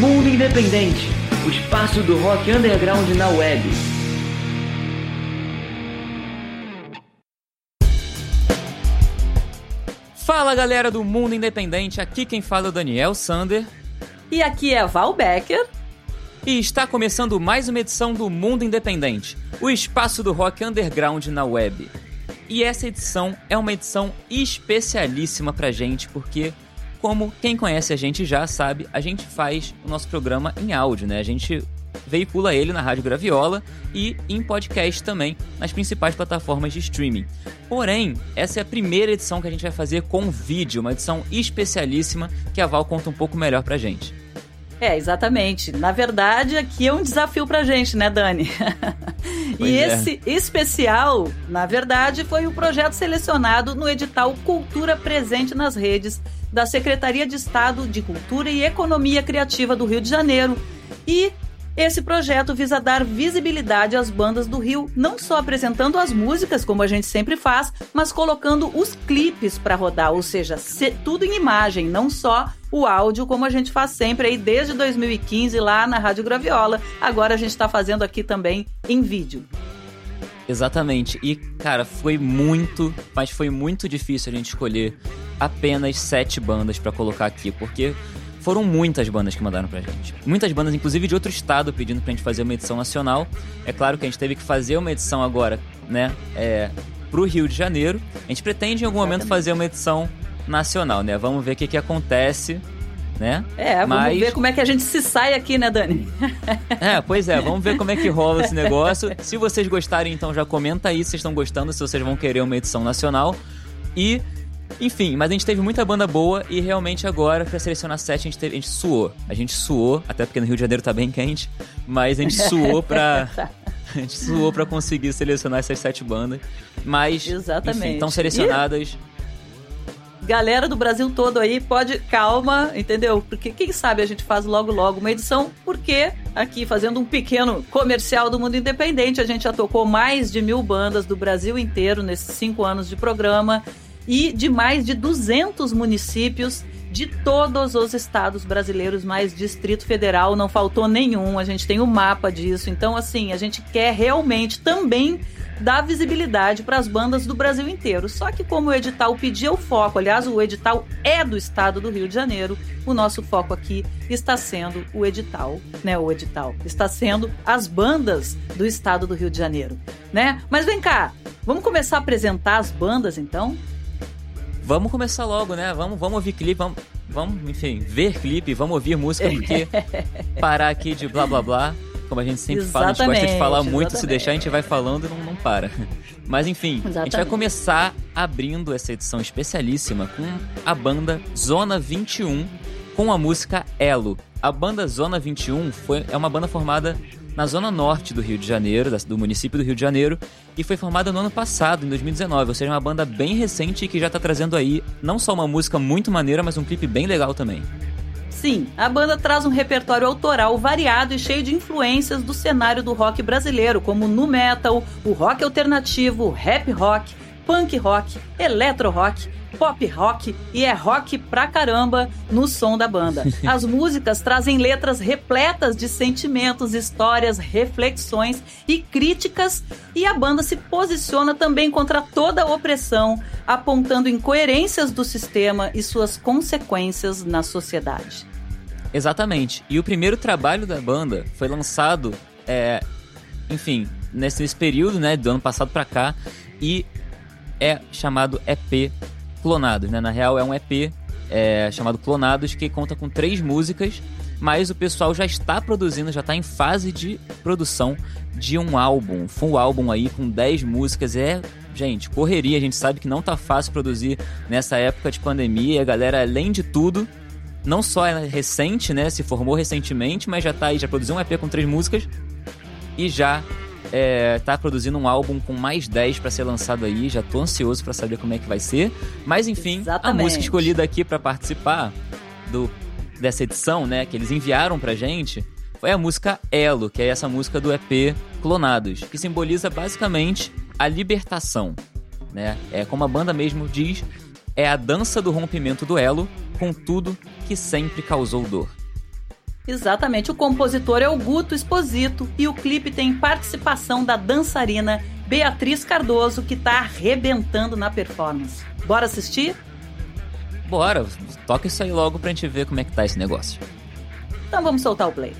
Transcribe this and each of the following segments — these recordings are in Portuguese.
Mundo Independente, o espaço do rock underground na web. Fala galera do Mundo Independente, aqui quem fala é o Daniel Sander. E aqui é a Val Becker. E está começando mais uma edição do Mundo Independente, o espaço do rock underground na web. E essa edição é uma edição especialíssima pra gente, porque, como quem conhece a gente já sabe, a gente faz o nosso programa em áudio, né? A gente veicula ele na Rádio Graviola e em podcast também nas principais plataformas de streaming. Porém, essa é a primeira edição que a gente vai fazer com vídeo, uma edição especialíssima que a Val conta um pouco melhor pra gente. É, exatamente. Na verdade, aqui é um desafio pra gente, né, Dani? e é. esse especial, na verdade, foi o projeto selecionado no edital Cultura Presente nas Redes da Secretaria de Estado de Cultura e Economia Criativa do Rio de Janeiro. E esse projeto visa dar visibilidade às bandas do Rio, não só apresentando as músicas, como a gente sempre faz, mas colocando os clipes para rodar, ou seja, se- tudo em imagem, não só o áudio, como a gente faz sempre aí desde 2015 lá na Rádio Graviola. Agora a gente está fazendo aqui também em vídeo. Exatamente. E, cara, foi muito, mas foi muito difícil a gente escolher apenas sete bandas pra colocar aqui, porque foram muitas bandas que mandaram pra gente. Muitas bandas, inclusive de outro estado, pedindo pra gente fazer uma edição nacional. É claro que a gente teve que fazer uma edição agora, né, é, pro Rio de Janeiro. A gente pretende em algum momento fazer uma edição nacional, né? Vamos ver o que, que acontece, né? É, vamos Mas- ver como é que a gente se sai aqui, né, Dani? É, pois é, vamos ver como é que rola esse negócio. Se vocês gostarem, então já comenta aí se vocês estão gostando, se vocês vão querer uma edição nacional. E, enfim, mas a gente teve muita banda boa e realmente agora, pra selecionar sete, a gente, teve, a gente suou. A gente suou, até porque no Rio de Janeiro tá bem quente, mas a gente suou pra. A gente suou pra conseguir selecionar essas sete bandas. Mas, Exatamente. enfim, estão selecionadas. Galera do Brasil todo aí, pode, calma, entendeu? Porque quem sabe a gente faz logo logo uma edição, porque aqui fazendo um pequeno comercial do mundo independente, a gente já tocou mais de mil bandas do Brasil inteiro nesses cinco anos de programa e de mais de 200 municípios de todos os estados brasileiros, mais Distrito Federal, não faltou nenhum, a gente tem o mapa disso. Então, assim, a gente quer realmente também dar visibilidade para as bandas do Brasil inteiro. Só que como o edital pedia o foco, aliás, o edital é do estado do Rio de Janeiro, o nosso foco aqui está sendo o edital, né? O edital está sendo as bandas do estado do Rio de Janeiro, né? Mas vem cá, vamos começar a apresentar as bandas então? Vamos começar logo, né? Vamos, vamos ouvir clipe, vamos, vamos, enfim, ver clipe, vamos ouvir música, porque parar aqui de blá blá blá, como a gente sempre fala, a gente gosta de falar Exatamente, muito, se exatamente. deixar a gente vai falando e não, não para. Mas enfim, a gente vai Exatamente. começar abrindo essa edição especialíssima com a banda Zona 21, com a música Elo. A banda Zona 21 foi, é uma banda formada na zona norte do Rio de Janeiro, do município do Rio de Janeiro, e foi formada no ano passado, em 2019, ou seja, uma banda bem recente que já tá trazendo aí não só uma música muito maneira, mas um clipe bem legal também. Sim, a banda traz um repertório autoral variado e cheio de influências do cenário do rock brasileiro, como nu metal, o rock alternativo, o rap rock, punk rock, eletro rock, pop rock e é rock pra caramba no som da banda. As músicas trazem letras repletas de sentimentos, histórias, reflexões e críticas, e a banda se posiciona também contra toda a opressão, apontando incoerências do sistema e suas consequências na sociedade. Exatamente. E o primeiro trabalho da banda foi lançado, é, enfim, nesse, período, né, do ano passado pra cá, e é chamado EP Clonados, né? Na real é um EP é, chamado Clonados que conta com três músicas, mas o pessoal já está produzindo, já está em fase de produção de um álbum, um full álbum aí com 10 músicas. É, gente, correria, a gente sabe que não tá fácil produzir nessa época de pandemia, a galera, além de tudo, não só é recente, né? Se formou recentemente, mas já tá aí, já produziu um EP com três músicas e já é, tá produzindo um álbum com mais 10 pra ser lançado aí. Já tô ansioso pra saber como é que vai ser. Mas enfim, Exatamente. a música escolhida aqui pra participar do, dessa edição, né, que eles enviaram pra gente, foi a música Elo, que é essa música do EP Clonados, que simboliza basicamente a libertação, né? É como a banda mesmo diz, é a dança do rompimento do elo com tudo que sempre causou dor. Exatamente, o compositor é o Guto Esposito e o clipe tem participação da dançarina Beatriz Cardoso, que tá arrebentando na performance. Bora assistir? Bora, toca isso aí logo pra gente ver como é que tá esse negócio. Então vamos soltar o play.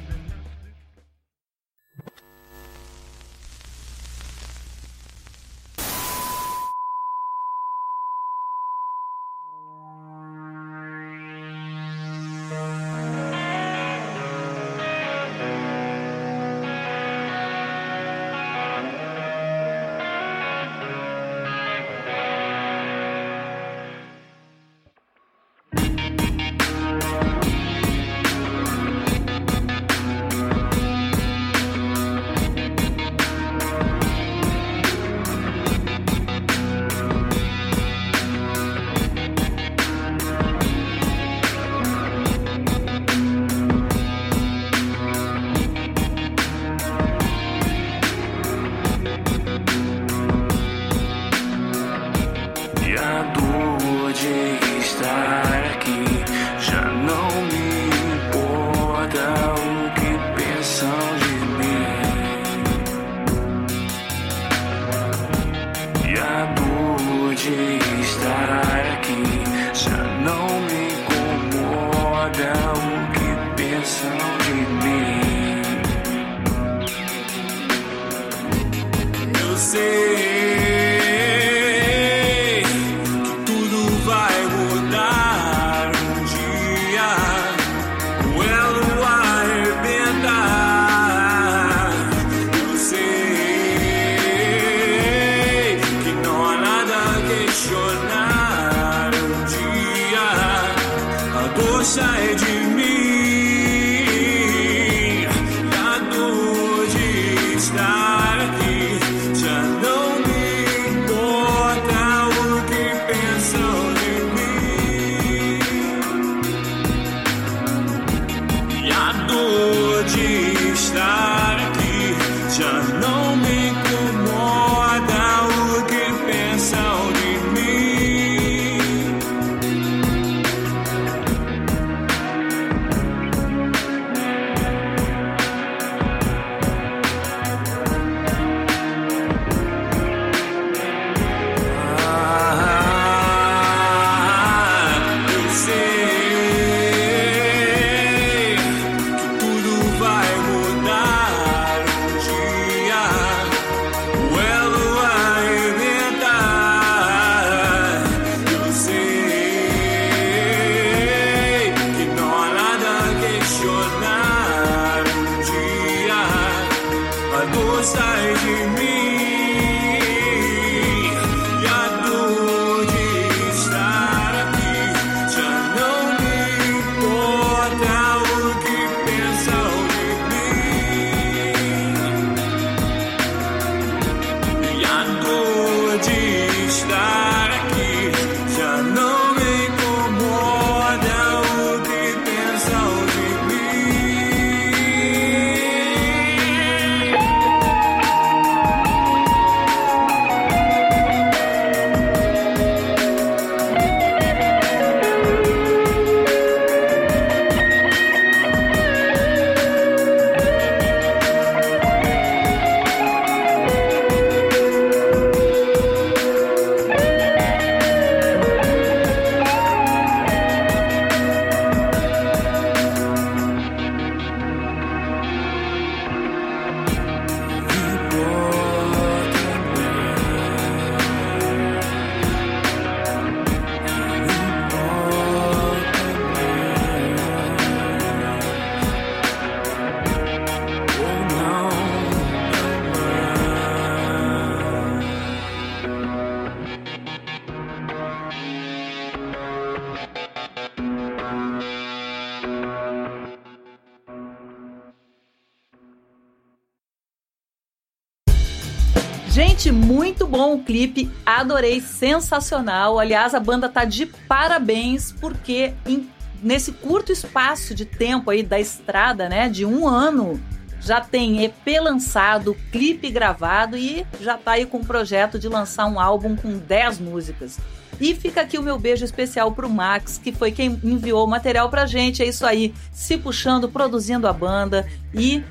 Gente, muito bom o clipe, adorei, sensacional. Aliás, a banda tá de parabéns porque em, nesse curto espaço de tempo aí da estrada, né, de um ano, já tem EP lançado, clipe gravado e já tá aí com o projeto de lançar um álbum com 10 músicas. E fica aqui o meu beijo especial pro Max, que foi quem enviou o material pra gente. É isso aí, se puxando, produzindo a banda e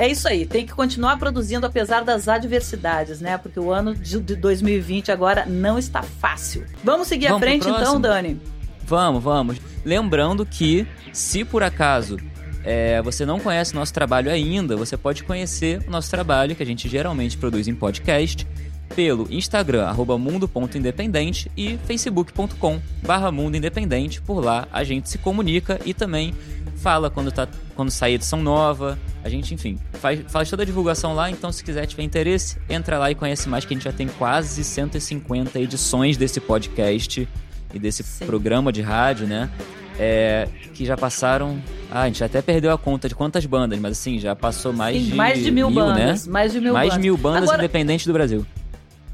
é isso aí, tem que continuar produzindo apesar das adversidades, né? Porque o ano de 2020 agora não está fácil. Vamos seguir vamos à frente então, Dani? Vamos, vamos. Lembrando que, se por acaso é, você não conhece nosso trabalho ainda, você pode conhecer o nosso trabalho, que a gente geralmente produz em podcast, pelo Instagram, arroba mundo.independente e facebook.com barra mundo independente. Por lá a gente se comunica e também fala quando, tá, quando sair edição nova. A gente, enfim, faz, faz toda a divulgação lá, então se quiser tiver interesse, entra lá e conhece mais, que a gente já tem quase 150 edições desse podcast e desse Sim. programa de rádio, né? É, que já passaram. Ah, a gente até perdeu a conta de quantas bandas, mas assim, já passou mais Sim, de. Mais de mil, mil bandas. Né? Mais de mil mais bandas. mil bandas Agora... independentes do Brasil.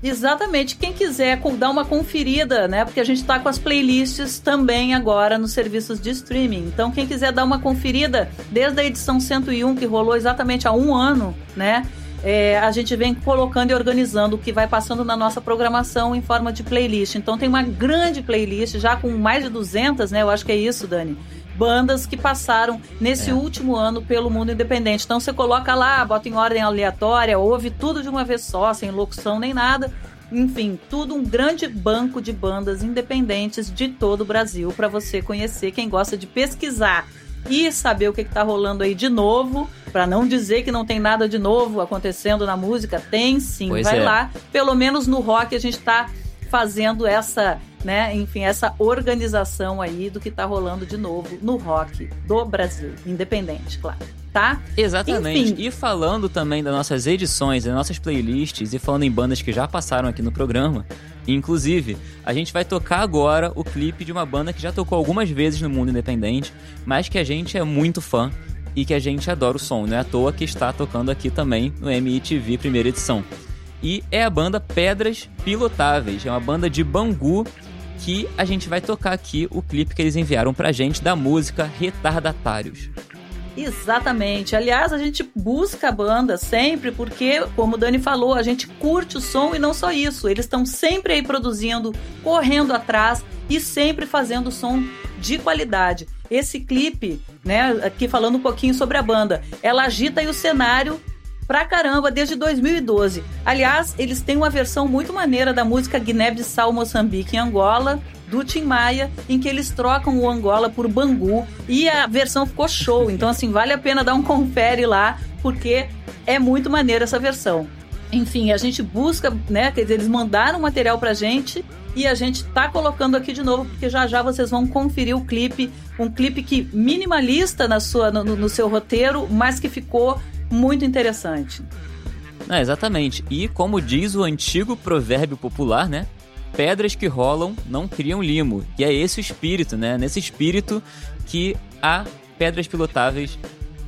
Exatamente. Quem quiser dar uma conferida, né? Porque a gente está com as playlists também agora nos serviços de streaming. Então, quem quiser dar uma conferida, desde a edição 101, que rolou exatamente há um ano, né? É, a gente vem colocando e organizando o que vai passando na nossa programação em forma de playlist. Então tem uma grande playlist, já com mais de 200, né? Eu acho que é isso, Dani. Bandas que passaram nesse é. último ano pelo mundo independente. Então você coloca lá, bota em ordem aleatória, ouve tudo de uma vez só, sem locução nem nada. Enfim, tudo um grande banco de bandas independentes de todo o Brasil para você conhecer. Quem gosta de pesquisar e saber o que está rolando aí de novo, para não dizer que não tem nada de novo acontecendo na música, tem sim. Pois Vai é. lá, pelo menos no rock a gente está fazendo essa, né, enfim, essa organização aí do que está rolando de novo no rock do Brasil, independente, claro. Tá? Exatamente. Enfim. E falando também das nossas edições, das nossas playlists e falando em bandas que já passaram aqui no programa, Inclusive, a gente vai tocar agora o clipe de uma banda que já tocou algumas vezes no mundo independente, mas que a gente é muito fã e que a gente adora o som. Não é à toa que está tocando aqui também no MITV primeira edição. E é a banda Pedras Pilotáveis. É uma banda de Bangu que a gente vai tocar aqui o clipe que eles enviaram pra gente da música Retardatários. Exatamente. Aliás, a gente busca a banda sempre porque, como o Dani falou, a gente curte o som e não só isso. Eles estão sempre aí produzindo, correndo atrás e sempre fazendo som de qualidade. Esse clipe, né, aqui falando um pouquinho sobre a banda, ela agita o cenário pra caramba desde 2012. Aliás, eles têm uma versão muito maneira da música Guiné-Bissau Moçambique em Angola, do Tim Maia, em que eles trocam o Angola por Bangu e a versão ficou show. Então, assim, vale a pena dar um confere lá, porque é muito maneira essa versão. Enfim, a gente busca, né? Quer dizer, eles mandaram material pra gente e a gente tá colocando aqui de novo, porque já já vocês vão conferir o clipe. Um clipe que minimalista na sua, no, no seu roteiro, mas que ficou muito interessante. É, exatamente. E como diz o antigo provérbio popular, né? pedras que rolam não criam limo. E é esse o espírito, né? Nesse espírito que a Pedras Pilotáveis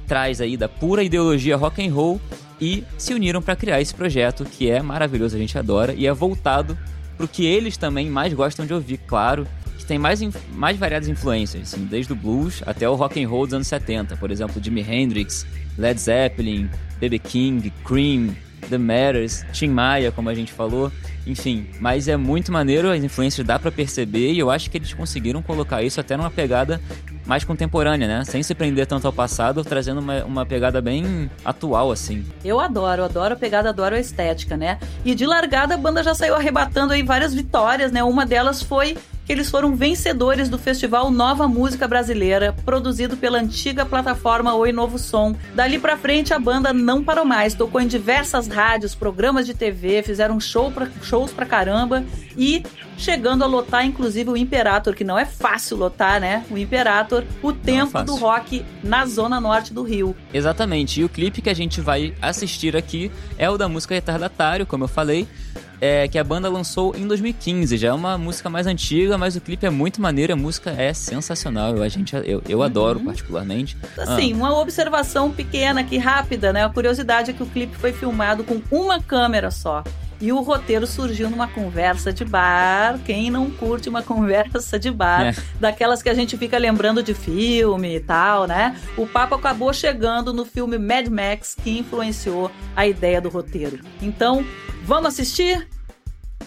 traz aí da pura ideologia rock and roll e se uniram para criar esse projeto que é maravilhoso, a gente adora e é voltado pro que eles também mais gostam de ouvir, claro, que tem mais, mais variadas influências, assim, desde o blues até o rock and roll dos anos 70, por exemplo, Jimi Hendrix, Led Zeppelin, B.B. King, Cream, The Matters, Tim Maia, como a gente falou, enfim. Mas é muito maneiro, as influências dá para perceber e eu acho que eles conseguiram colocar isso até numa pegada mais contemporânea, né? Sem se prender tanto ao passado, trazendo uma, uma pegada bem atual, assim. Eu adoro, adoro a pegada, adoro a estética, né? E de largada a banda já saiu arrebatando aí várias vitórias, né? Uma delas foi que eles foram vencedores do festival Nova Música Brasileira, produzido pela antiga plataforma Oi Novo Som. Dali para frente a banda não parou mais, tocou em diversas rádios, programas de TV, fizeram show pra, shows pra caramba e chegando a lotar inclusive o Imperator, que não é fácil lotar, né? O Imperator, o tempo é do rock na zona norte do Rio. Exatamente. E o clipe que a gente vai assistir aqui é o da música Retardatário, como eu falei é, que a banda lançou em 2015. Já é uma música mais antiga, mas o clipe é muito maneiro, a música é sensacional. Eu, a gente, eu, eu adoro uhum. particularmente. Assim, ah. uma observação pequena aqui, rápida, né? A curiosidade é que o clipe foi filmado com uma câmera só. E o roteiro surgiu numa conversa de bar. Quem não curte uma conversa de bar, é. daquelas que a gente fica lembrando de filme e tal, né? O papo acabou chegando no filme Mad Max, que influenciou a ideia do roteiro. Então, Vamos assistir?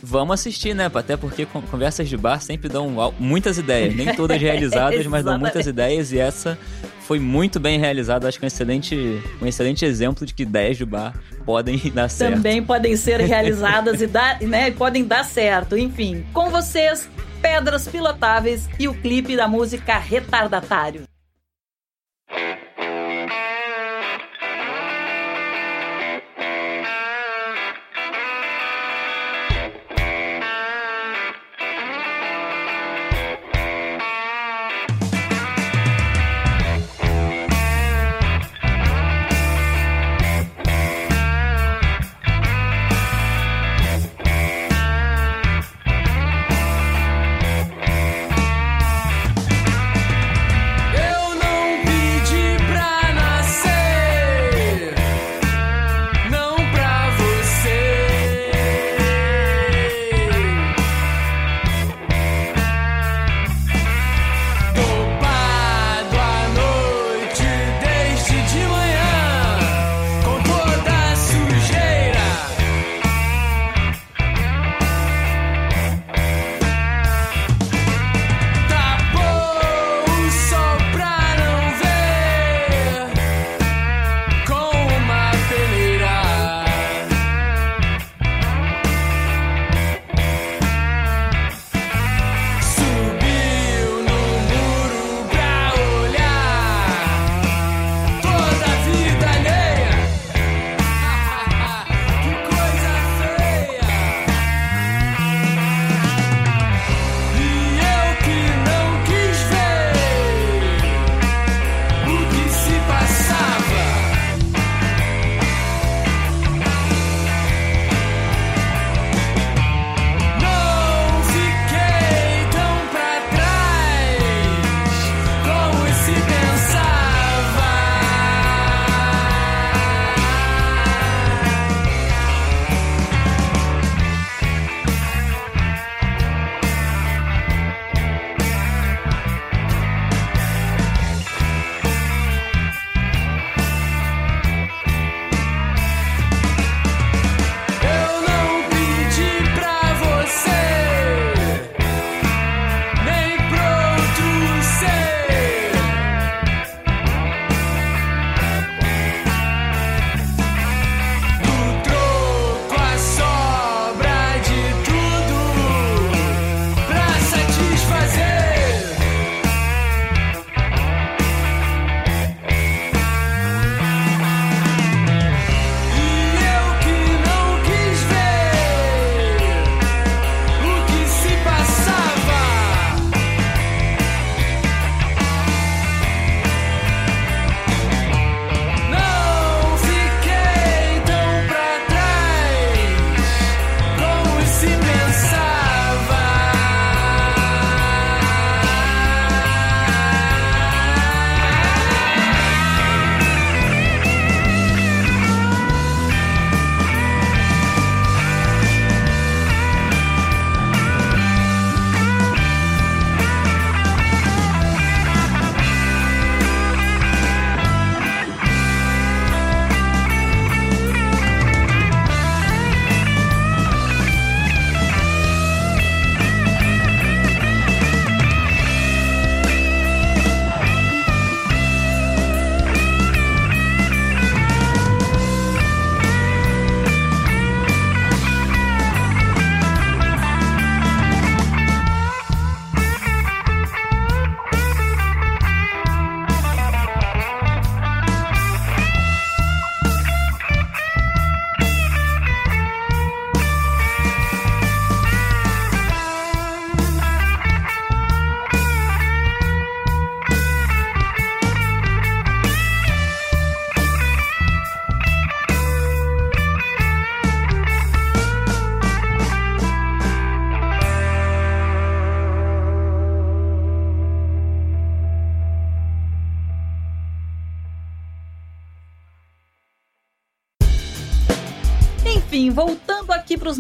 vamos assistir, né? Até porque conversas de bar sempre dão muitas ideias. Nem todas realizadas, mas dão muitas ideias. E essa foi muito bem realizada. Acho que é um excelente, um excelente exemplo de que ideias de bar podem dar certo. Também podem ser realizadas e dar, né, podem dar certo. Enfim, com vocês, Pedras Pilotáveis e o clipe da música Retardatário.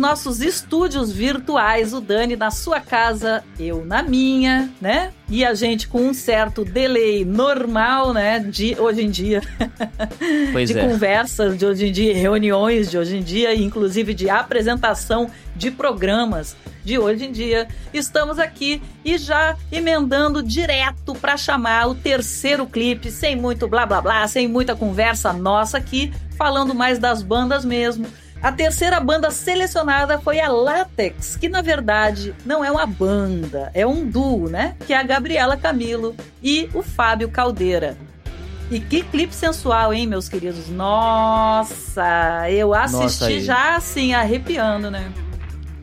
Nossos estúdios virtuais, o Dani na sua casa, eu na minha, né? E a gente com um certo delay normal, né? De hoje em dia. Pois de é. conversas de hoje em dia, reuniões de hoje em dia, inclusive de apresentação de programas de hoje em dia. Estamos aqui e já emendando direto para chamar o terceiro clipe, sem muito blá blá blá, sem muita conversa nossa aqui, falando mais das bandas mesmo. A terceira banda selecionada foi a Latex, que na verdade não é uma banda, é um duo, né? Que é a Gabriela Camilo e o Fábio Caldeira. E que clipe sensual, hein, meus queridos? Nossa, eu assisti Nossa, já assim, arrepiando, né?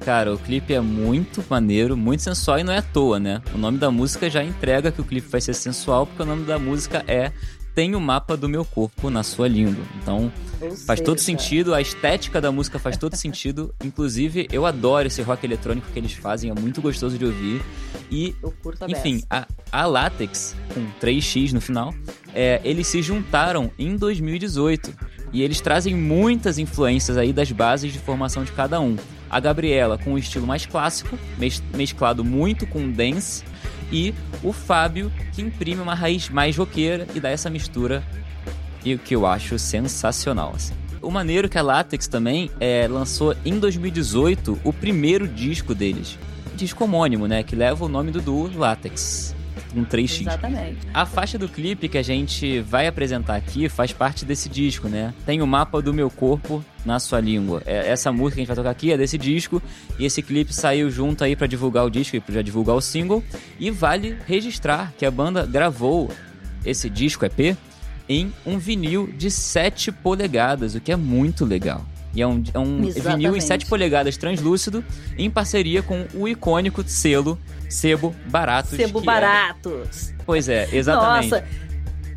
Cara, o clipe é muito maneiro, muito sensual e não é à toa, né? O nome da música já entrega que o clipe vai ser sensual, porque o nome da música é Tem o mapa do meu corpo na sua língua. Então, Ou faz todo seja, sentido, a estética da música faz todo sentido. Inclusive, eu adoro esse rock eletrônico que eles fazem, é muito gostoso de ouvir. E Enfim, a, a Latex, com 3x no final, é, eles se juntaram em 2018. E eles trazem muitas influências aí das bases de formação de cada um. A Gabriela com o estilo mais clássico, mes- mesclado muito com dance. E o Fábio, que imprime uma raiz mais roqueira e dá essa mistura e o que eu acho sensacional. assim. O maneiro é que a Latex também é, lançou em 2018 o primeiro disco deles. Disco homônimo, né? Que leva o nome do duo Latex. Um 3x. Exatamente. A faixa do clipe que a gente vai apresentar aqui faz parte desse disco, né? Tem o mapa do meu corpo na sua língua. É, Essa música que a gente vai tocar aqui é desse disco e esse clipe saiu junto aí pra divulgar o disco e pra divulgar o single. E vale registrar que a banda gravou esse disco EP em um vinil de 7 polegadas, o que é muito legal. E é um, é um vinil em Exatamente. 7 polegadas translúcido em parceria com o icônico selo Sebo Baratos. Sebo é- Baratos. Pois é, exatamente. Nossa,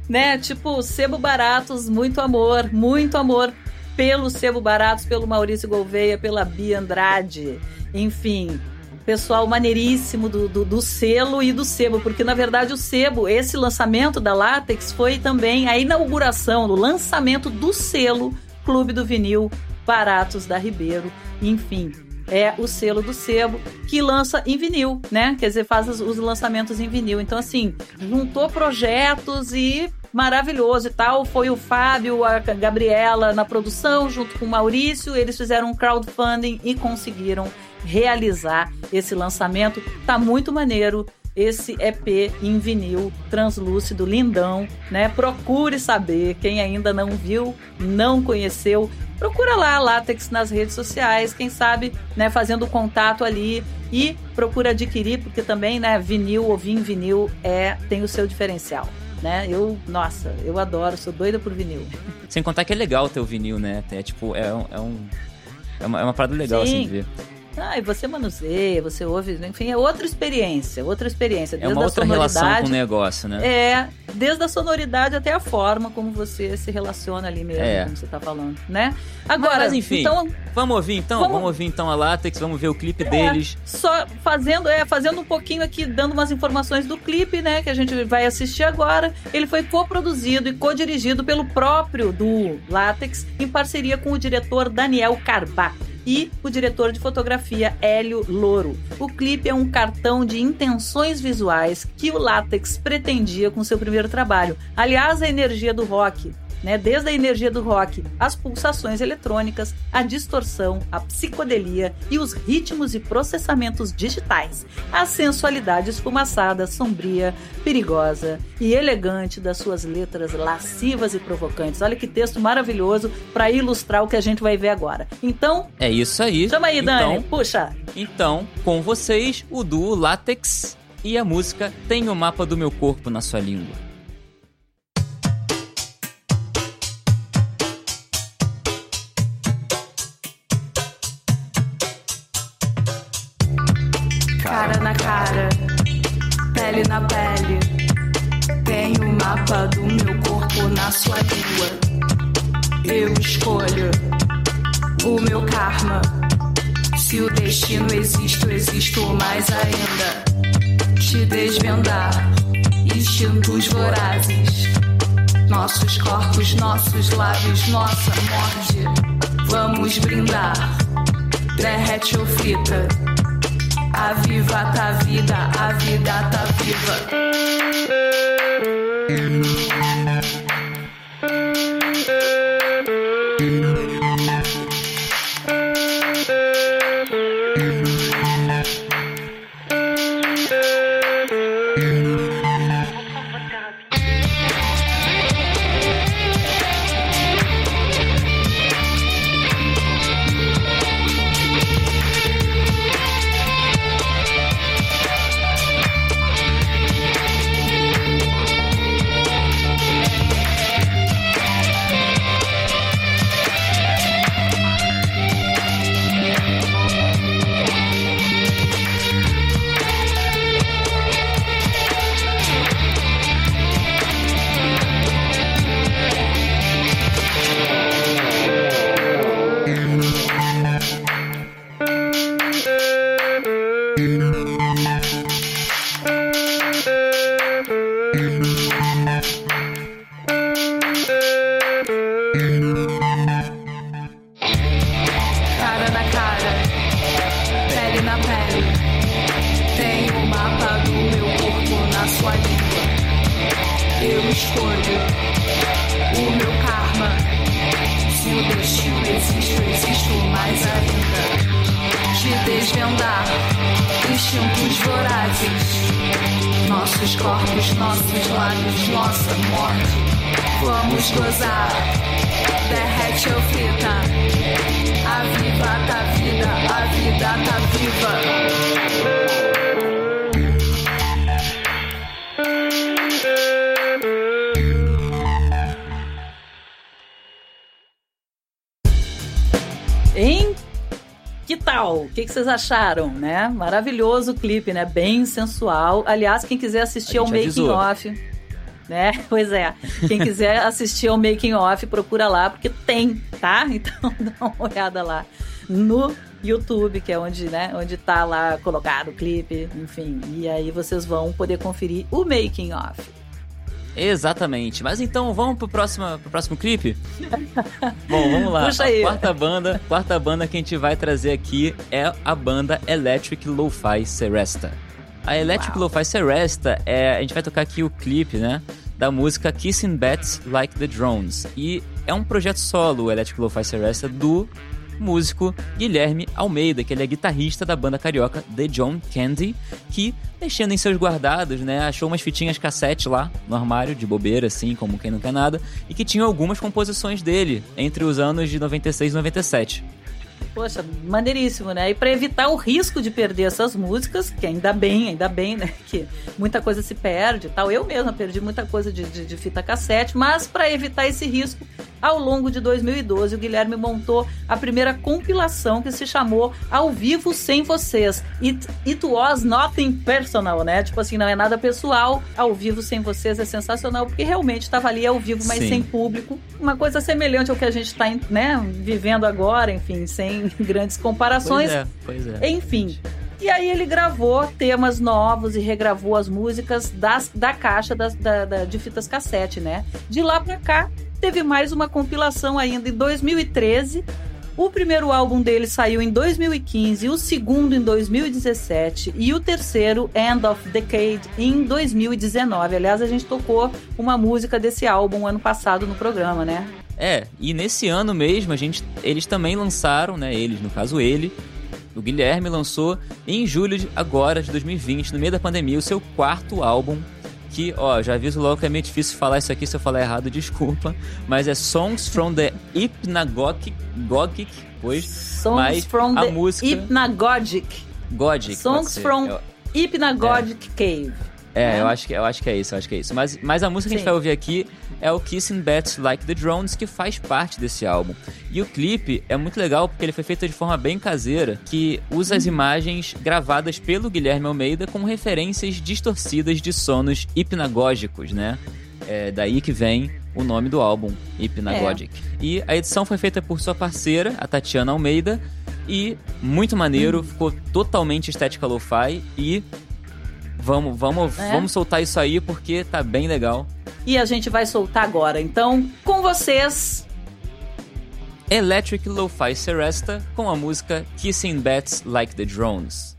né? Tipo, Sebo Baratos, muito amor, muito amor pelo Sebo Baratos, pelo Maurício Gouveia, pela Bia Andrade. Enfim, pessoal maneiríssimo do, do, do selo e do sebo, porque na verdade o sebo, esse lançamento da Látex foi também a inauguração, o lançamento do selo Clube do Vinil Baratos da Ribeiro. Enfim, é o selo do sebo que lança em vinil, né? Quer dizer, faz os, os lançamentos em vinil. Então, assim, juntou projetos e maravilhoso e tal. Foi o Fábio, a Gabriela na produção, junto com o Maurício. Eles fizeram um crowdfunding e conseguiram realizar esse lançamento. Tá muito maneiro esse EP em vinil translúcido, lindão, né? Procure saber, quem ainda não viu, não conheceu, procura lá a Látex nas redes sociais, quem sabe, né, fazendo contato ali e procura adquirir, porque também, né, vinil, ouvir em vinil é tem o seu diferencial, né? Eu, nossa, eu adoro, sou doida por vinil. Sem contar que é legal ter o vinil, né? É tipo, é um. É, um, é, uma, é uma parada legal Sim. assim de ver. Ah, e você manuseia, você ouve, enfim, é outra experiência, outra experiência. É Desde uma a outra relação com o negócio, né? É, desde a sonoridade até a forma como você se relaciona ali mesmo, É. como você tá falando, né? Agora, Mas, enfim, então, Vamos ouvir então? Vamos- Vamos... ouvir então a Latex, vamos ver o clipe É. deles. só fazendo, é, fazendo um pouquinho aqui, dando umas informações do clipe, né, que a gente vai assistir agora. Ele foi coproduzido e co-dirigido pelo próprio do Látex, em parceria com o diretor Daniel Carbá e o diretor de fotografia Hélio Louro. O clipe é um cartão de intenções visuais que o Látex pretendia com seu primeiro trabalho. Aliás, a energia do rock né? Desde a energia do rock, as pulsações eletrônicas, a distorção, a psicodelia e os ritmos e processamentos digitais, a sensualidade esfumaçada, sombria, perigosa e elegante das suas letras lascivas e provocantes. Olha que texto maravilhoso para ilustrar o que a gente vai ver agora. Então, É isso aí. chama aí, Dani, Então, puxa. então, com vocês, o duo Latex e a música Tem o mapa do meu corpo na sua língua. Pele na pele. Tem o mapa do meu corpo na sua língua. Eu escolho o meu karma. Se o destino existe, eu existo mais ainda. Te desvendar, instintos vorazes. Nossos corpos, nossos lábios, nossa morte. Vamos brindar, derrete ou frita. A viva tá vida, a vida tá viva. O que, que vocês acharam, né? Maravilhoso o clipe, né? Bem sensual. Aliás, quem quiser assistir ao gente making avisou. off, né? Pois é. Quem quiser assistir ao making off, procura lá porque tem, tá? Então dá uma olhada lá no YouTube, que é onde, né, onde tá lá colocado o clipe, enfim. E aí vocês vão poder conferir o making off. Exatamente. Mas então vamos pro próximo, pro próximo clipe? Bom, vamos lá. Puxa aí. A quarta banda, quarta banda que a gente vai trazer aqui é a banda Electric Lo-Fi Seresta. A Electric. Lo-Fi Seresta é, a gente vai tocar aqui o clipe, né, da música Kissing Bats Like the Drones. E é um projeto solo, o Electric Lo-Fi Seresta do músico Guilherme Almeida, que ele é guitarrista da banda carioca The John Candy, que, mexendo em seus guardados, né, achou umas fitinhas cassete lá no armário, de bobeira, assim, como quem não quer nada, e que tinham algumas composições dele entre os anos de 96 e 97. Poxa, maneiríssimo, né? E para evitar o risco de perder essas músicas, que ainda bem, ainda bem, né? Que muita coisa se perde e tal. Eu mesma perdi muita coisa de, de, de fita cassete, mas para evitar esse risco, ao longo de 2012, o Guilherme montou a primeira compilação que se chamou Ao Vivo Sem Vocês. It, it was nothing personal, né? Tipo assim, não é nada pessoal. Ao Vivo Sem Vocês é sensacional, porque realmente estava ali ao vivo, mas Sim. sem público. Uma coisa semelhante ao que a gente está né, vivendo agora, enfim, sem grandes comparações. Pois é, pois é. Enfim. E aí ele gravou temas novos e regravou as músicas das, da caixa das, da, da- de fitas cassete, né? De lá pra cá, teve mais uma compilação ainda em 2013. O primeiro álbum dele saiu em 2015, o segundo em 2017 e o terceiro, End of Decade, em 2019. Aliás, a gente tocou uma música desse álbum ano passado no programa, né? É, e nesse ano mesmo, a gente, eles também lançaram, né? Eles, no caso ele, o Guilherme lançou em julho de, agora de 2020, no meio da pandemia, o seu quarto álbum. Que, ó, já aviso logo que é meio difícil falar isso aqui se eu falar errado, desculpa. Mas é Songs from the Hypnagogic, Gogic, pois, Songs mas from a the música... Hypnagogic. Godic, Songs from Eu- Hypnagogic Cave. É, né? eu acho, que, eu acho que é isso, eu acho que é isso. Mas, mas a música que a gente Sim. vai ouvir aqui é o Kissing Bats Like the Drones, que faz parte desse álbum. E o clipe é muito legal porque ele foi feito de forma bem caseira, que usa as imagens gravadas pelo Guilherme Almeida com referências distorcidas de sonos hipnagógicos, né? É daí que vem o nome do álbum, Hypnagogic. É. E a edição foi feita por sua parceira, a Tatiana Almeida, e muito maneiro, Hum. ficou totalmente estética lo-fi e Vamos, vamos, É? vamos soltar isso aí porque tá bem legal. E a gente vai soltar agora. Então, com vocês, Electric Lo-Fi Seresta com a música Kissing Bats Like the Drones.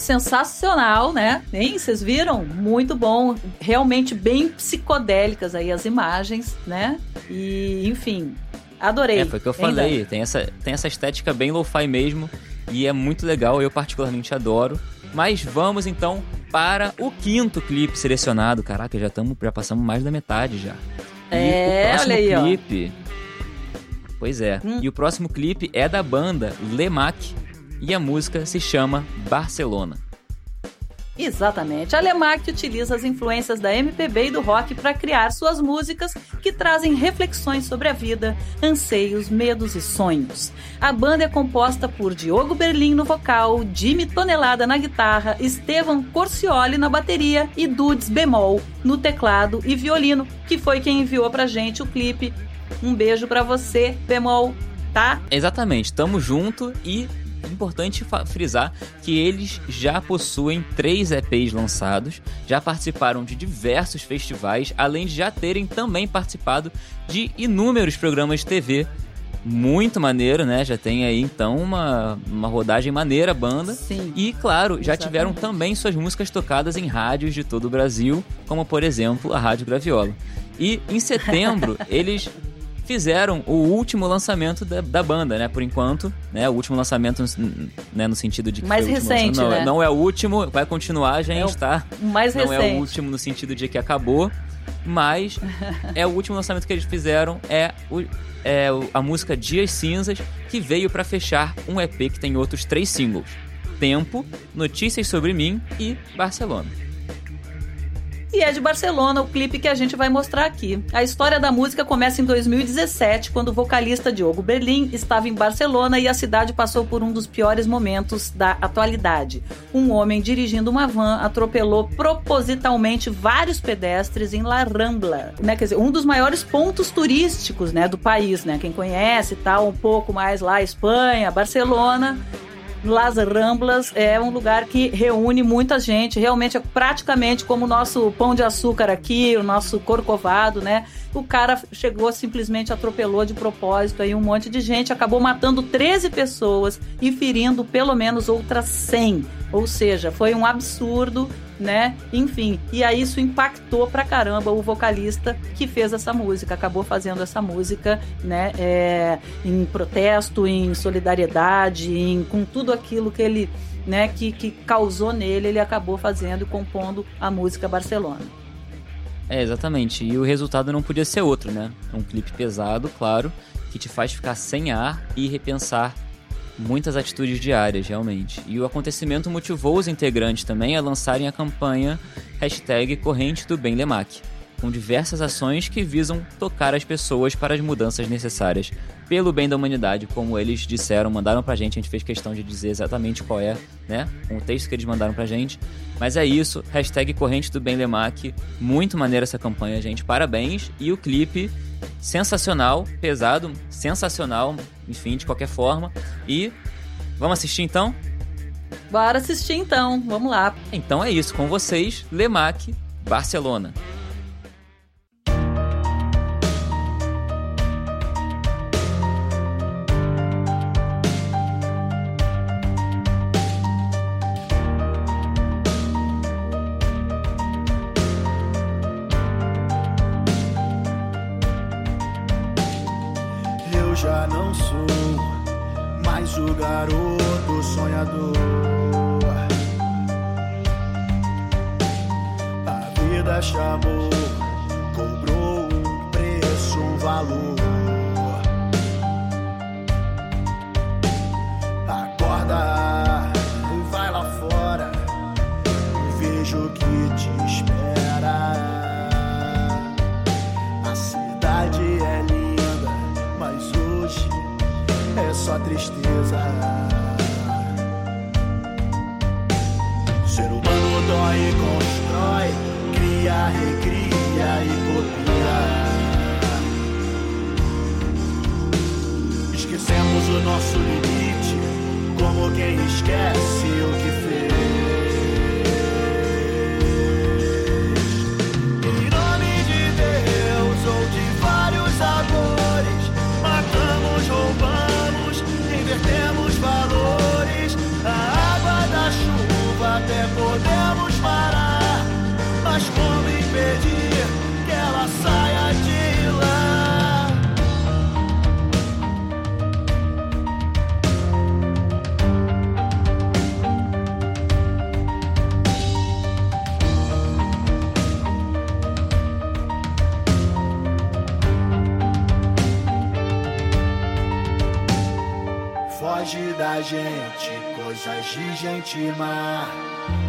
Sensacional, né? Hein? Vocês viram? Muito bom. Realmente bem psicodélicas aí as imagens, né? E, enfim, adorei. É, foi o que eu falei. Tem essa, tem essa estética bem lo-fi mesmo. E é muito legal, eu particularmente adoro. Mas vamos então para o quinto clipe selecionado. Caraca, já, tamo, já passamos mais da metade já. É, olha aí, clipe, ó. Pois é. Hum. E o próximo clipe é da banda Lemac e a música se chama Barcelona. Exatamente. A Lemac utiliza as influências da MPB e do rock para criar suas músicas que trazem reflexões sobre a vida, anseios, medos e sonhos. A banda é composta por Diogo Berlim no vocal, Jimmy Tonelada na guitarra, Estevam Corcioli na bateria e Dudes Bemol no teclado e violino, que foi quem enviou pra gente o clipe. Um beijo para você, Bemol, tá? Exatamente, tamo junto e importante frisar que eles já possuem três EPs lançados, já participaram de diversos festivais, além de já terem também participado de inúmeros programas de TV. Muito maneiro, né? Já tem aí então uma, uma rodagem maneira a banda. Sim. E, claro, já Exatamente. tiveram também suas músicas tocadas em rádios de todo o Brasil, como por exemplo a Rádio Graviola. E em setembro, eles fizeram o último lançamento da, da, banda, né? Por enquanto, né? O último lançamento, né? No sentido de que mais recente, não, né? não é o último, vai continuar, gente, é tá? Mais não recente. é o último no sentido de que acabou. Mas é o último lançamento que eles fizeram é, o, é a música Dias Cinzas, que veio pra fechar um EP que tem outros três singles: Tempo, Notícias sobre mim e Barcelona. E é de Barcelona o clipe que a gente vai mostrar aqui. A história da música começa em 2017, quando o vocalista Diogo Berlim estava em Barcelona e a cidade passou por um dos piores momentos da atualidade. Um homem dirigindo uma van atropelou propositalmente vários pedestres em La Rambla, né? Quer dizer, um dos maiores pontos turísticos, né, do país, né? Quem conhece, tal, um pouco mais lá, Espanha, Barcelona. Las Ramblas é um lugar que reúne muita gente, realmente é praticamente como o nosso pão de açúcar aqui, o nosso corcovado, né? O cara chegou, simplesmente atropelou de propósito aí um monte de gente, acabou matando 13 pessoas e ferindo pelo menos outras 100. Ou seja, foi um absurdo, né? Enfim, e aí isso impactou pra caramba o vocalista que fez essa música, acabou fazendo essa música, né? é, em protesto, em solidariedade, em, com tudo aquilo que ele, né, que, que causou nele, ele acabou fazendo e compondo a música Barcelona. É, exatamente. E o resultado não podia ser outro, né? Um clipe pesado, claro, que te faz ficar sem ar e repensar muitas atitudes diárias, realmente. E o acontecimento motivou os integrantes também a lançarem a campanha hashtag Corrente do Bem Lemac, com diversas ações que visam tocar as pessoas para as mudanças necessárias, pelo bem da humanidade, como eles disseram, mandaram pra gente, a gente fez questão de dizer exatamente qual é, né, o texto que eles mandaram pra gente. Mas é isso, hashtag Corrente do Bem Lemac, muito maneira essa campanha, gente, parabéns. E o clipe, sensacional, pesado, sensacional, enfim, de qualquer forma. E vamos assistir então? Bora assistir então, vamos lá. Então é isso, com vocês, Lemac, Barcelona. Gente, coisas de gente má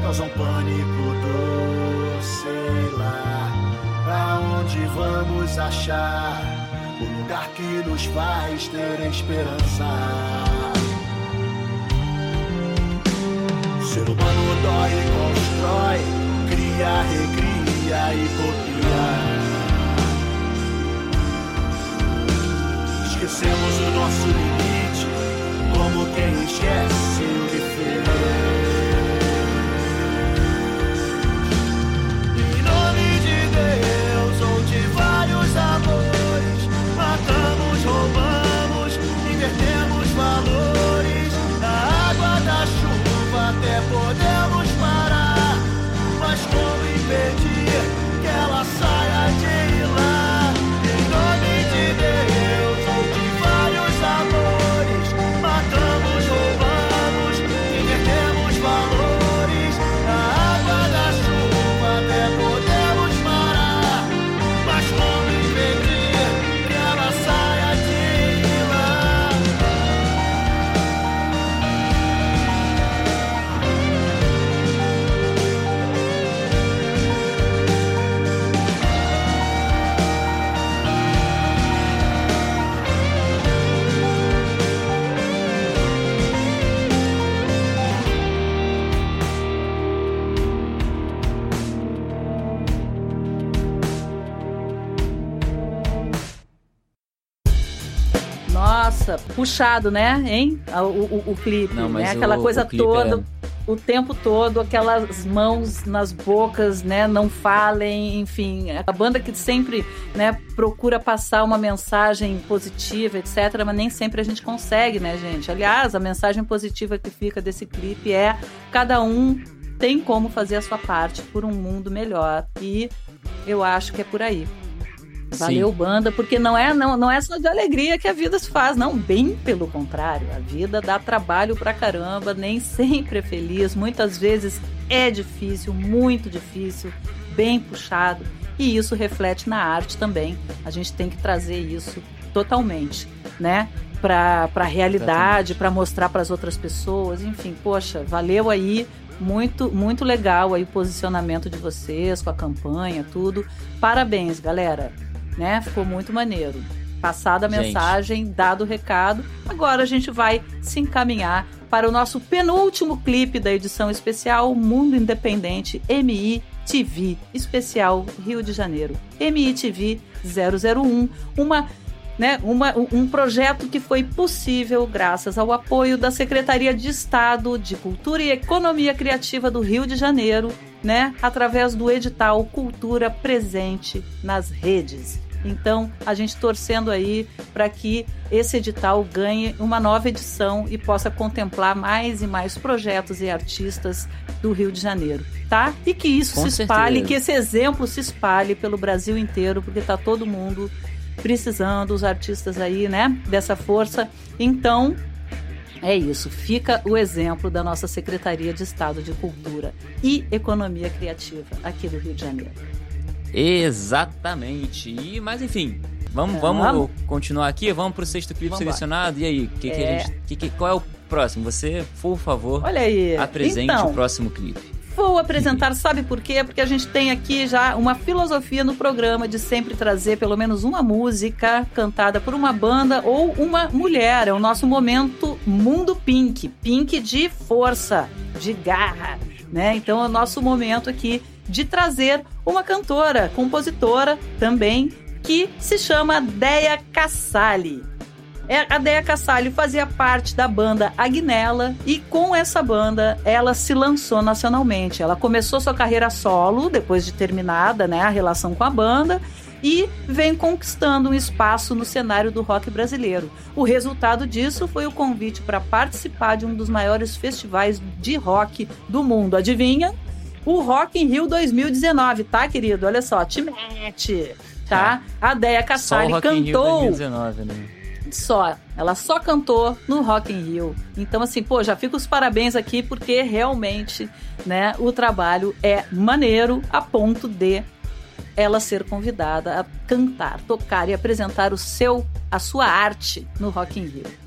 causam pânico do sei lá. Pra onde vamos achar o lugar que nos faz ter esperança? Ser humano dói constrói, cria, recria e copia. Esquecemos o nosso limite, como quem esquece puxado, né, hein? O, o, o clipe, Não, né? Aquela o- coisa toda. é- O tempo todo, aquelas mãos nas bocas, né? Não falem, enfim. A banda que sempre, né, procura passar uma mensagem positiva, etc. Mas nem sempre a gente consegue, né, gente? Aliás, a mensagem positiva que fica desse clipe é cada um tem como fazer a sua parte por um mundo melhor. E eu acho que é por aí. Valeu, Sim. banda, porque não é, não, não é só de alegria que a vida se faz, não, bem pelo contrário. A vida dá trabalho pra caramba, nem sempre é feliz, muitas vezes é difícil, muito difícil, bem puxado, e isso reflete na arte também. A gente tem que trazer isso totalmente, né? Pra, pra realidade, pra mostrar pras outras pessoas, enfim, poxa, valeu aí. Muito, muito legal aí o posicionamento de vocês com a campanha, tudo. Parabéns, galera né? Ficou muito maneiro. Passada a Gente. mensagem, dado o recado, agora a gente vai se encaminhar para o nosso penúltimo clipe da edição especial Mundo Independente MITV, especial Rio de Janeiro. MITV 001, uma né, uma, um projeto que foi possível graças ao apoio da Secretaria de Estado de Cultura e Economia Criativa do Rio de Janeiro, né, através do edital Cultura Presente nas Redes. Então, a gente torcendo aí para que esse edital ganhe uma nova edição e possa contemplar mais e mais projetos e artistas do Rio de Janeiro, tá? E que isso Com se espalhe, certeza. que esse exemplo se espalhe pelo Brasil inteiro, porque tá todo mundo precisando, os artistas aí, né, dessa força. Então, é isso. Fica o exemplo da nossa Secretaria de Estado de Cultura e Economia Criativa aqui do Rio de Janeiro. Exatamente. E, mas enfim, vamos, É, vamos, vamos? continuar aqui, vamos pro sexto clipe selecionado. E aí, que, que a É. gente, que- qual é o próximo? Você, por favor, Olha aí. apresente então, o próximo clipe. Vou apresentar, sabe por quê? Porque a gente tem aqui já uma filosofia no programa de sempre trazer pelo menos uma música cantada por uma banda ou uma mulher. É o nosso momento Mundo Pink. Pink de força, de garra, né? Então é o nosso momento aqui de trazer uma cantora, compositora também, que se chama Deia Cassali. É, A Deia Cassalho fazia parte da banda Agnella e com essa banda ela se lançou nacionalmente. Ela começou sua carreira solo depois de terminada né, a relação com a banda e vem conquistando um espaço no cenário do rock brasileiro. O resultado disso foi o convite para participar de um dos maiores festivais de rock do mundo. Adivinha? O Rock in Rio 2019, tá, querido? Olha só, te mete, tá? A Deia Rio cantou 2019, né? Só. Ela só cantou no Rock in Rio. Então, assim, pô, já fico os parabéns aqui porque realmente, né, o trabalho é maneiro a ponto de ela ser convidada a cantar, tocar e apresentar o seu, a sua arte no Rock in Rio.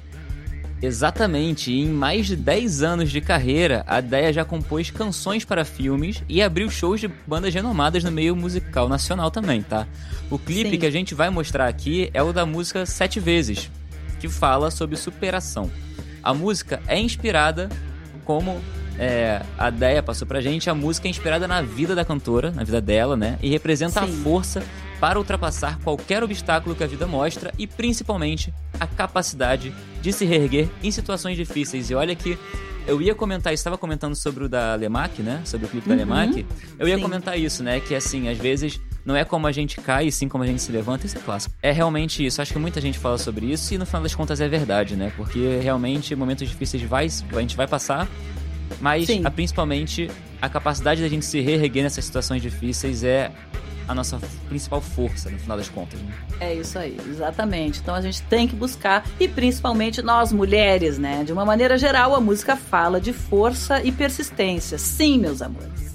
Exatamente, em mais de 10 anos de carreira, a Deia já compôs canções para filmes e abriu shows de bandas renomadas no meio musical nacional também, tá? O clipe Sim. que a gente vai mostrar aqui é o da música Sete Vezes, que fala sobre superação. A música é inspirada, como é, a Deia passou pra gente, a música é inspirada na vida da cantora, na vida dela, né? E representa Sim. a força para ultrapassar qualquer obstáculo que a vida mostra e principalmente a capacidade de se reerguer em situações difíceis. E olha que eu ia comentar, estava comentando sobre o da Lemac, né? Sobre o clipe da Uhum. Lemac. Eu ia Sim. comentar isso, né? Que assim, às vezes não é como a gente cai, sim como a gente se levanta, isso é clássico. É realmente isso. Acho que muita gente fala sobre isso e no final das contas é verdade, né? Porque realmente momentos difíceis vai, a gente vai passar, mas a- principalmente a capacidade da gente se reerguer nessas situações difíceis é a nossa principal força, no final das contas. Né? É isso aí, exatamente. Então a gente tem que buscar, e principalmente nós mulheres, né? De uma maneira geral, a música fala de força e persistência. Sim, meus amores.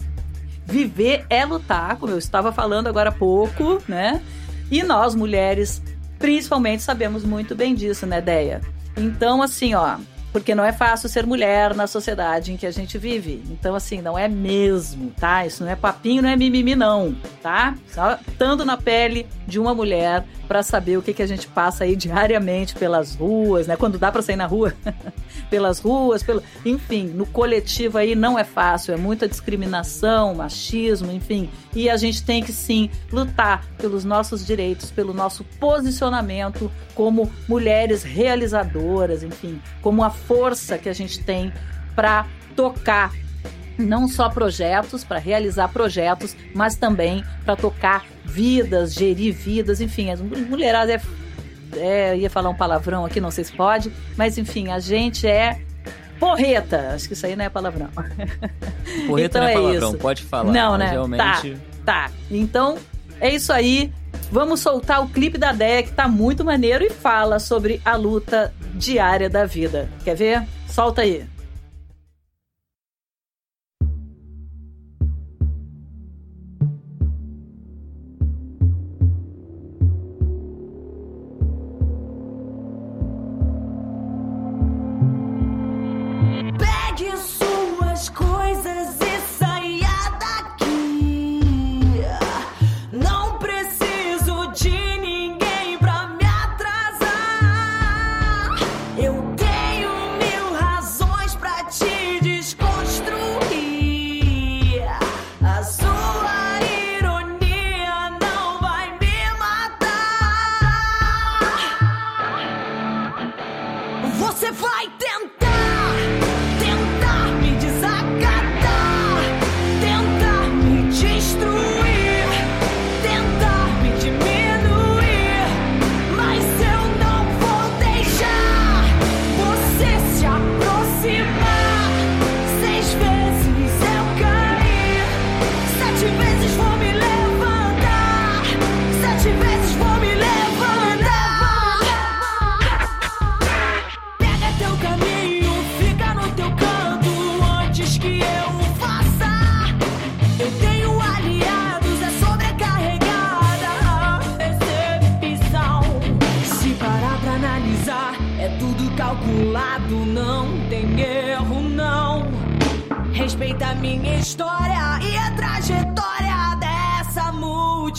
Viver é lutar, como eu estava falando agora há pouco, né? E nós, mulheres, principalmente, sabemos muito bem disso, né, Deia? Então, assim, ó, porque não é fácil ser mulher na sociedade em que a gente vive. Então, assim, não é mesmo, tá? Isso não é papinho, não é mimimi, não. tá? Só estando na pele de uma mulher para saber o que, que a gente passa aí diariamente pelas ruas, né? Quando dá para sair na rua, pelas ruas, pelo, enfim, no coletivo aí não é fácil, é muita discriminação, machismo, enfim. E a gente tem que sim lutar pelos nossos direitos, pelo nosso posicionamento como mulheres realizadoras, enfim, como a força que a gente tem para tocar não só projetos, para realizar projetos, mas também para tocar vidas, gerir vidas, enfim, as mulheradas é, é, ia falar um palavrão aqui, não sei se pode, mas enfim, a gente é porreta, acho que isso aí não é palavrão. Porreta então não é, é palavrão, isso. pode falar. Não, né? Realmente... Tá, tá. Então, é isso aí. Vamos soltar o clipe da Deia, que tá muito maneiro e fala sobre a luta diária da vida. Quer ver? Solta aí.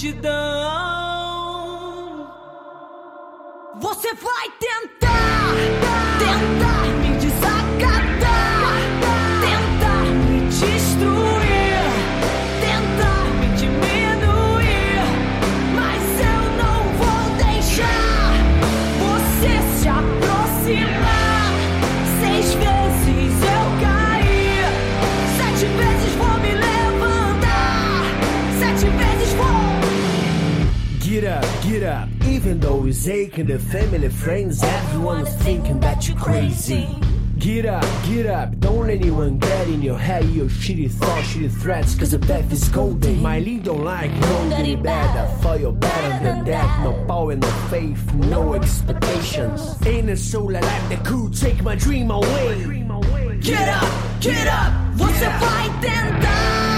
multidão. Você vai tentar. Taking the family, friends, everyone's thinking that you're crazy. Get up, get up, don't let anyone get in your head, your shitty thoughts, shitty threats, cause the path is golden. My lead don't like no dirty bad, I thought you're better than that. No power, no faith, no expectations. Ain't a soul alive that could take my dream away. Get up, get up, what's the fight then die?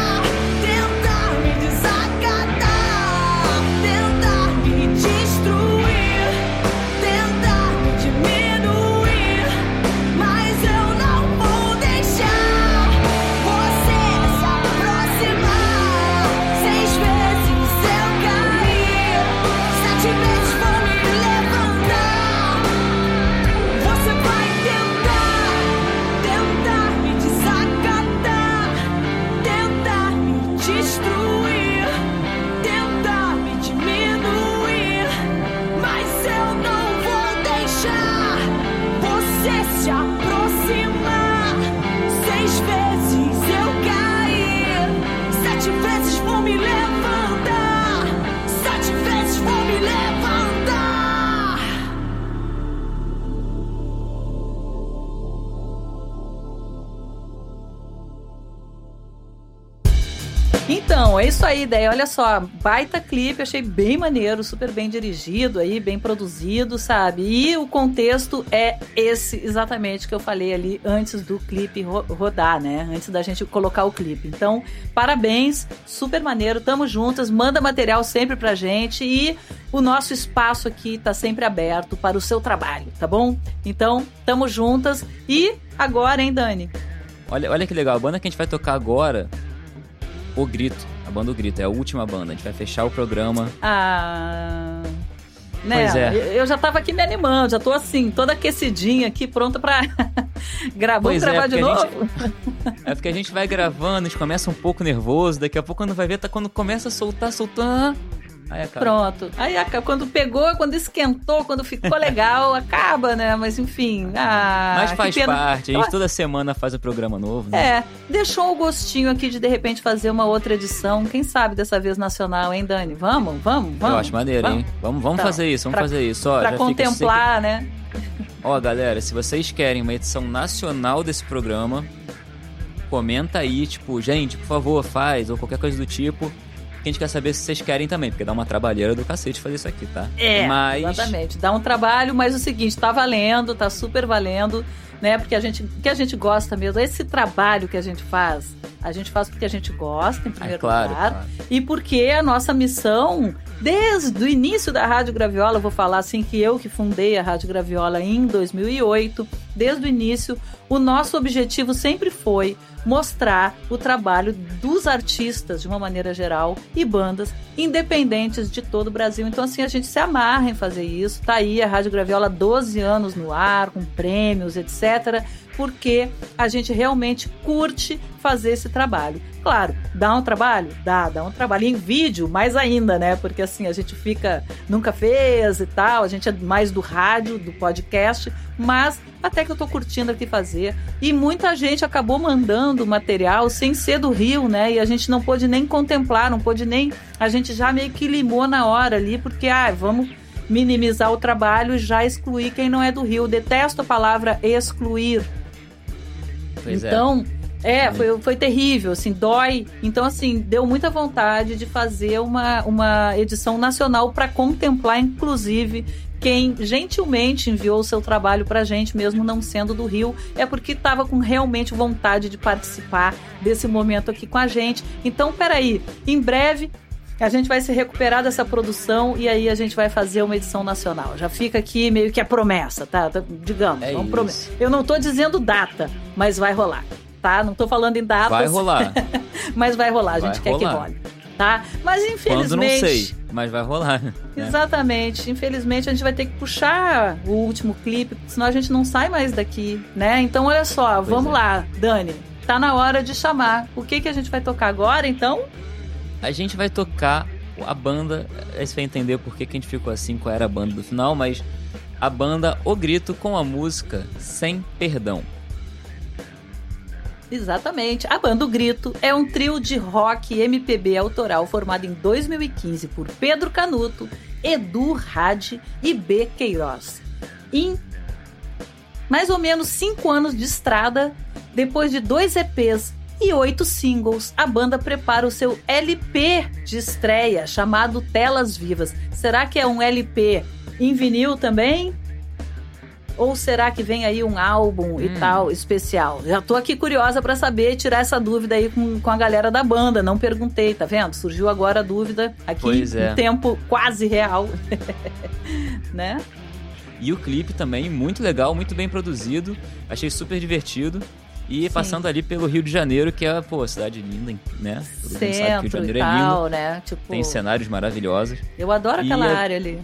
Então, é isso aí, ideia. Olha só, baita clipe, achei bem maneiro, super bem dirigido aí, bem produzido, sabe? E o contexto é esse exatamente que eu falei ali antes do clipe ro rodar, né? Antes da gente colocar o clipe. Então, parabéns, super maneiro, tamo juntas, manda material sempre pra gente e o nosso espaço aqui tá sempre aberto para o seu trabalho, tá bom? Então, tamo juntas e agora, hein, Dani? Olha, olha que legal, a banda que a gente vai tocar agora, O Grito banda O Grito, é a última banda. A gente vai fechar o programa. Ah. Né? Pois é. Eu- já tava aqui me animando, já tô assim, toda aquecidinha aqui, pronta pra gravar. Vamos Pois é, gravar de a novo? gente- É porque a gente vai gravando, a gente começa um pouco nervoso, daqui a pouco quando vai ver, tá quando começa a soltar, soltando. Aí acaba. Pronto. Aí quando pegou, quando esquentou, quando ficou legal, acaba, né? Mas enfim. Ah, Mas faz parte, a gente toda semana faz o programa novo, né? É, deixou o gostinho aqui de de repente fazer uma outra edição. Quem sabe dessa vez nacional, hein, Dani? Vamos, vamos, vamos. Eu acho maneiro, vamos. hein? Vamos, vamos Então, fazer isso, vamos pra- fazer isso. Ó, Pra fica contemplar, né? sempre- Ó, galera, se vocês querem uma edição nacional desse programa, comenta aí, tipo, gente, por favor, faz, ou qualquer coisa do tipo. Que a gente quer saber se vocês querem também, porque dá uma trabalheira do cacete fazer isso aqui, tá? É, Mas. exatamente. Dá um trabalho, mas o seguinte, tá valendo, tá super valendo, né? Porque a gente, que a gente gosta mesmo. Esse trabalho que a gente faz, a gente faz porque a gente gosta, em É primeiro claro, lugar. claro. E porque a nossa missão, desde o início da Rádio Graviola, vou falar assim que eu que fundei a Rádio Graviola em 2008, desde o início, o nosso objetivo sempre foi mostrar o trabalho dos artistas de uma maneira geral e bandas independentes de todo o Brasil. Então assim, a gente se amarra em fazer isso. Tá aí a Rádio Graviola 12 anos no ar, com prêmios, etc, porque a gente realmente curte fazer esse trabalho. Claro, dá um trabalho? Dá, dá um trabalho em vídeo, mais ainda, né? Porque assim, a gente fica, nunca fez e tal, a gente é mais do rádio, do podcast, mas até que eu tô curtindo aqui fazer. E muita gente acabou mandando material sem ser do Rio, né? E a gente não pôde nem contemplar, não pôde nem. A gente já meio que limou na hora ali, porque, ah, vamos minimizar o trabalho e já excluir quem não é do Rio. Detesto a palavra excluir, Pois é. então, é, foi, foi terrível, assim, dói. Então, assim, deu muita vontade de fazer uma, uma edição nacional para contemplar, inclusive, quem gentilmente enviou o seu trabalho pra gente, mesmo não sendo do Rio, é porque estava com realmente vontade de participar desse momento aqui com a gente. Então, peraí, em breve a gente vai se recuperar dessa produção e aí a gente vai fazer uma edição nacional. Já fica aqui meio que a promessa, tá? Tá, Digamos, É prometer. Eu não tô dizendo data, mas vai rolar, tá? Não tô falando em datas, Vai rolar. mas vai rolar. A Vai gente quer que rolar. role, tá? Mas infelizmente... Quando não sei, mas vai rolar. né? Exatamente. Infelizmente a gente vai ter que puxar o último clipe, senão a gente não sai mais daqui, né? Então olha só, Pois vamos é. lá, Dani. Tá na hora de chamar. O que que a gente vai tocar agora, então? A gente vai tocar a banda. Aí você vai entender por que, que a gente ficou assim, qual era a banda do final, mas a banda O Grito com a música Sem Perdão. Exatamente. A banda O Grito é um trio de rock MPB autoral formado em 2015 por Pedro Canuto, Edu Hadi e B. Queiroz. Em mais ou menos cinco anos de estrada, depois de dois EPs e oito singles, a banda prepara o seu LP de estreia, chamado Telas Vivas. Será que é um LP em vinil também? Ou será que vem aí um álbum e Hum. tal especial? Já tô aqui curiosa pra saber e tirar essa dúvida aí com, com a galera da banda. Não perguntei, tá vendo? Surgiu agora a dúvida aqui Pois é. em tempo quase real. né? E o clipe também, muito legal, muito bem produzido. Achei super divertido. E Sim. passando ali pelo Rio de Janeiro, que é, pô, cidade linda, né? Todo mundo sabe que o Rio de Centro Janeiro é lindo. tal, né? Tipo, Tem cenários maravilhosos. eu adoro E aquela é- área ali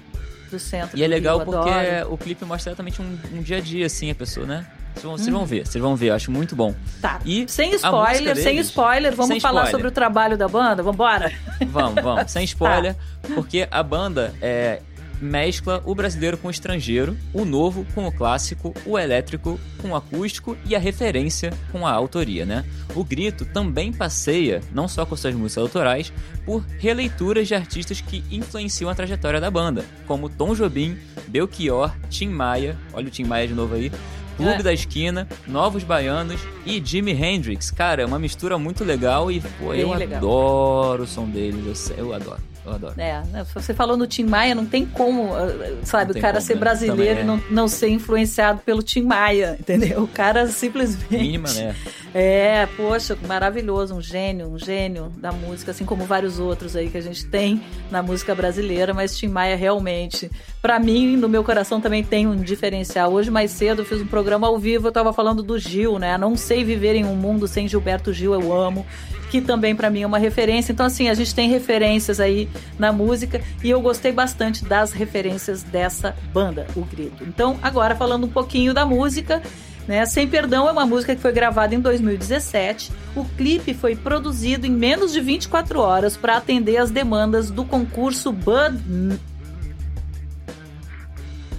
do centro. E é do legal Rio, porque adoro. o clipe mostra exatamente um, um dia a dia, assim, a pessoa, né? Vocês vão, Hum. vocês vão ver, vocês vão ver, eu acho muito bom. Tá. E sem spoiler, música sem deles- spoiler, vamos Sem falar spoiler. sobre o trabalho da banda? Vambora? Vamos, vamos, sem spoiler, Tá. porque a banda é, mescla o brasileiro com o estrangeiro, o novo com o clássico, o elétrico com o acústico e a referência com a autoria, né? O Grito também passeia, não só com suas músicas autorais, por releituras de artistas que influenciam a trajetória da banda, como Tom Jobim, Belchior, Tim Maia, olha o Tim Maia de novo aí, Clube É. da Esquina, Novos Baianos e Jimi Hendrix. Cara, é uma mistura muito legal e, pô, Bem eu legal. adoro o som deles, eu, eu adoro, eu adoro. É, né, você falou no Tim Maia, não tem como, ah, sabe, Não o tem cara como, ser né? brasileiro e não, não ser influenciado pelo Tim Maia, entendeu? O cara simplesmente. Mínima, né? É, poxa, maravilhoso, um gênio, um gênio da música, assim como vários outros aí que a gente tem na música brasileira, mas Tim Maia realmente, pra mim, no meu coração também tem um diferencial. Hoje mais cedo eu fiz um programa programa ao vivo, eu tava falando do Gil, né? Não sei viver em um mundo sem Gilberto Gil, eu amo. Que também para mim é uma referência. Então, assim, a gente tem referências aí na música e eu gostei bastante das referências dessa banda, o Grito. Então, agora falando um pouquinho da música. Né? Sem Perdão é uma música que foi gravada em 2017. O clipe foi produzido em menos de 24 horas para atender as demandas do concurso Bud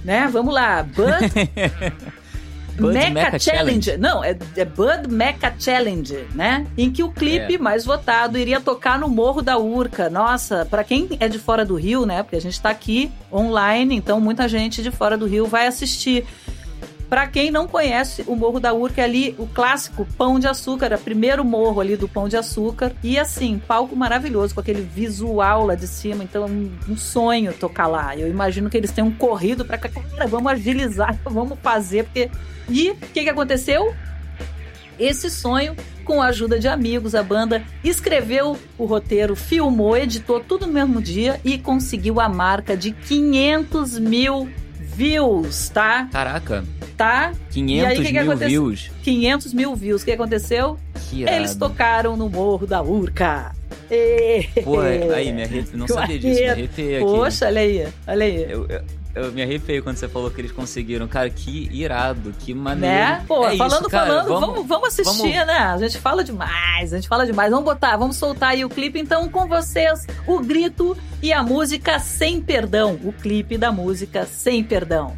né? Vamos lá, Bud. Bud Mecha, Mecha Challenge. Challenge. Não, é, é Bud Mecha Challenge, né? Em que o clipe É. mais votado iria tocar no Morro da Urca. Nossa, pra quem é de fora do Rio, né? Porque a gente tá aqui online, então muita gente de fora do Rio vai assistir. Pra quem não conhece o Morro da Urca, é ali o clássico Pão de Açúcar, é o primeiro morro ali do Pão de Açúcar. E assim, palco maravilhoso, com aquele visual lá de cima. Então, um, um sonho tocar lá. Eu imagino que eles tenham corrido cá. Cara, vamos agilizar, vamos fazer, porque. E o que, que aconteceu? Esse sonho, com a ajuda de amigos, a banda escreveu o roteiro, filmou, editou tudo no mesmo dia e conseguiu a marca de 500 mil views, tá? Caraca, Tá? 500 E aí, que que mil aconteceu? views. 500 mil views. O que aconteceu? Que. Eles tocaram no Morro da Urca. Ê! Pô, aí, me arrepiei. Não Que sabia disso, me arrepiei aqui. Poxa, olha aí, olha aí. Eu, eu, eu me arrepiei quando você falou que eles conseguiram. Cara, que irado, que maneiro. Né? Pô, É isso, falando, cara, falando, vamos, vamos assistir, vamos- né? A gente fala demais, a gente fala demais. Vamos botar, vamos soltar aí o clipe. Então, com vocês, o grito e a música Sem Perdão. O clipe da música Sem Perdão.